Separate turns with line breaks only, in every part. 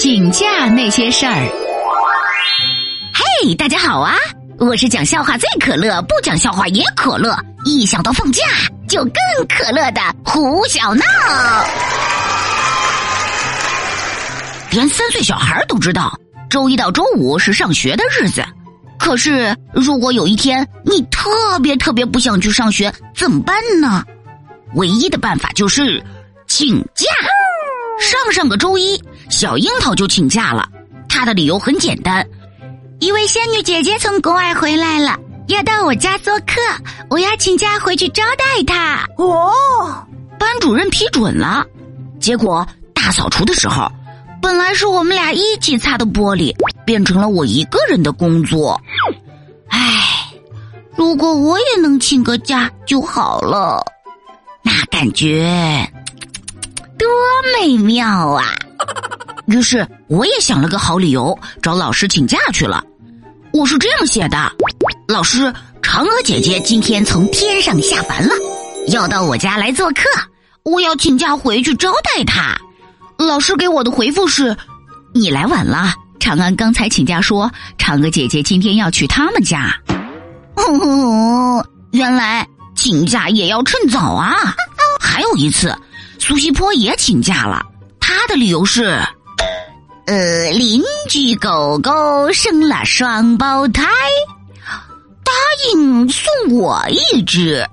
请假那些事儿。嘿，大家好啊！我是讲笑话最可乐，不讲笑话也可乐。一想到放假就更可乐的胡小闹，连三岁小孩都知道，周一到周五是上学的日子。可是，如果有一天你特别特别不想去上学，怎么办呢？唯一的办法就是请假。上上个周一，小樱桃就请假了。她的理由很简单：一位仙女姐姐从国外回来了，要到我家做客，我要请假回去招待她。
哦，
班主任批准了。结果大扫除的时候，本来是我们俩一起擦的玻璃，变成了我一个人的工作。唉，如果我也能请个假就好了，那感觉。多美妙啊！于是我也想了个好理由，找老师请假去了。我是这样写的：老师，嫦娥姐姐今天从天上下凡了，要到我家来做客，我要请假回去招待她。老师给我的回复是：你来晚了。长安刚才请假说，嫦娥姐姐今天要去他们家。哦，原来请假也要趁早啊！还有一次。苏西坡也请假了，他的理由是：呃，邻居狗狗生了双胞胎，答应送我一只，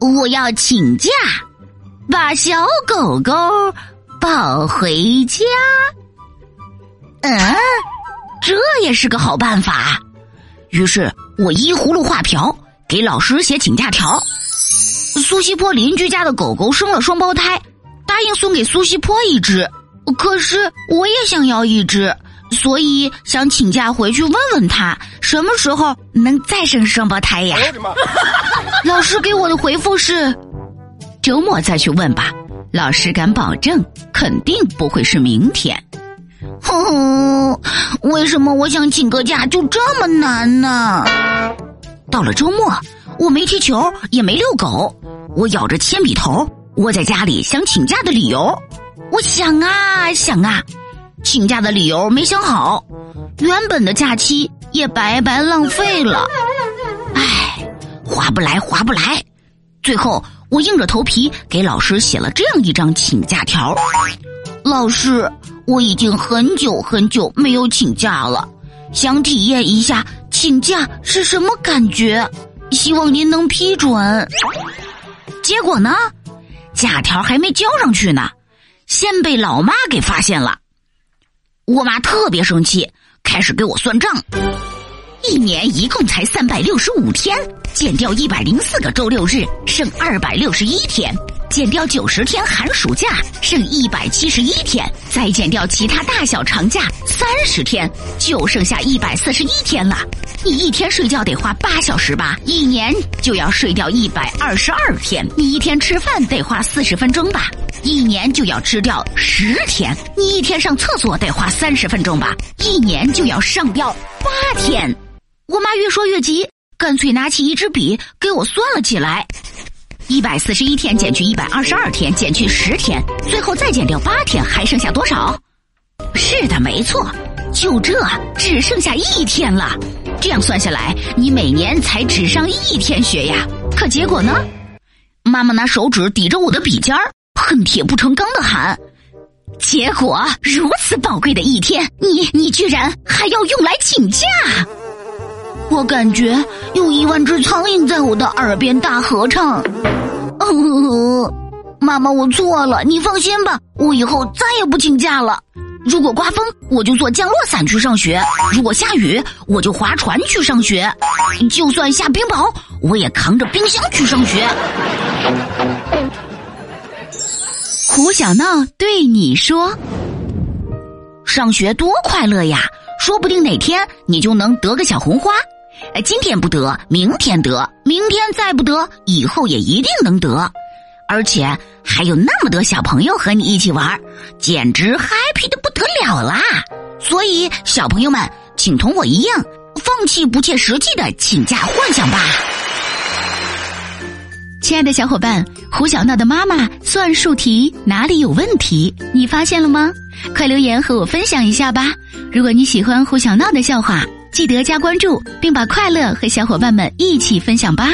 我要请假把小狗狗抱回家。嗯，这也是个好办法。于是我依葫芦画瓢，给老师写请假条。苏西坡邻居家的狗狗生了双胞胎，答应送给苏西坡一只。可是我也想要一只，所以想请假回去问问他什么时候能再生双胞胎呀？老师给我的回复是：周末再去问吧。老师敢保证，肯定不会是明天。哼，为什么我想请个假就这么难呢？到了周末，我没踢球，也没遛狗。我咬着铅笔头，窝在家里想请假的理由。我想啊想啊，请假的理由没想好，原本的假期也白白浪费了。唉，划不来划不来。最后，我硬着头皮给老师写了这样一张请假条：老师，我已经很久很久没有请假了，想体验一下请假是什么感觉，希望您能批准。结果呢，假条还没交上去呢，先被老妈给发现了。我妈特别生气，开始给我算账。一年一共才三百六十五天，减掉一百零四个周六日，剩二百六十一天；减掉九十天寒暑假，剩一百七十一天；再减掉其他大小长假三十天，就剩下一百四十一天了。你一天睡觉得花八小时吧？一年就要睡掉一百二十二天。你一天吃饭得花四十分钟吧？一年就要吃掉十天。你一天上厕所得花三十分钟吧？一年就要上掉八天。我妈越说越急，干脆拿起一支笔给我算了起来：一百四十一天减去一百二十二天，减去十天，最后再减掉八天，还剩下多少？是的，没错，就这，只剩下一天了。这样算下来，你每年才只上一天学呀。可结果呢？妈妈拿手指抵着我的笔尖儿，恨铁不成钢的喊：“结果如此宝贵的一天，你你居然还要用来请假！”我感觉有一万只苍蝇在我的耳边大合唱。哦，妈妈，我错了，你放心吧，我以后再也不请假了。如果刮风，我就做降落伞去上学；如果下雨，我就划船去上学；就算下冰雹，我也扛着冰箱去上学。胡小闹对你说：“上学多快乐呀！说不定哪天你就能得个小红花。”哎，今天不得，明天得，明天再不得，以后也一定能得，而且还有那么多小朋友和你一起玩，简直 happy 好啦！所以，小朋友们，请同我一样，放弃不切实际的请假幻想吧。亲爱的小伙伴，胡小闹的妈妈算术题哪里有问题？你发现了吗？快留言和我分享一下吧！如果你喜欢胡小闹的笑话，记得加关注，并把快乐和小伙伴们一起分享吧。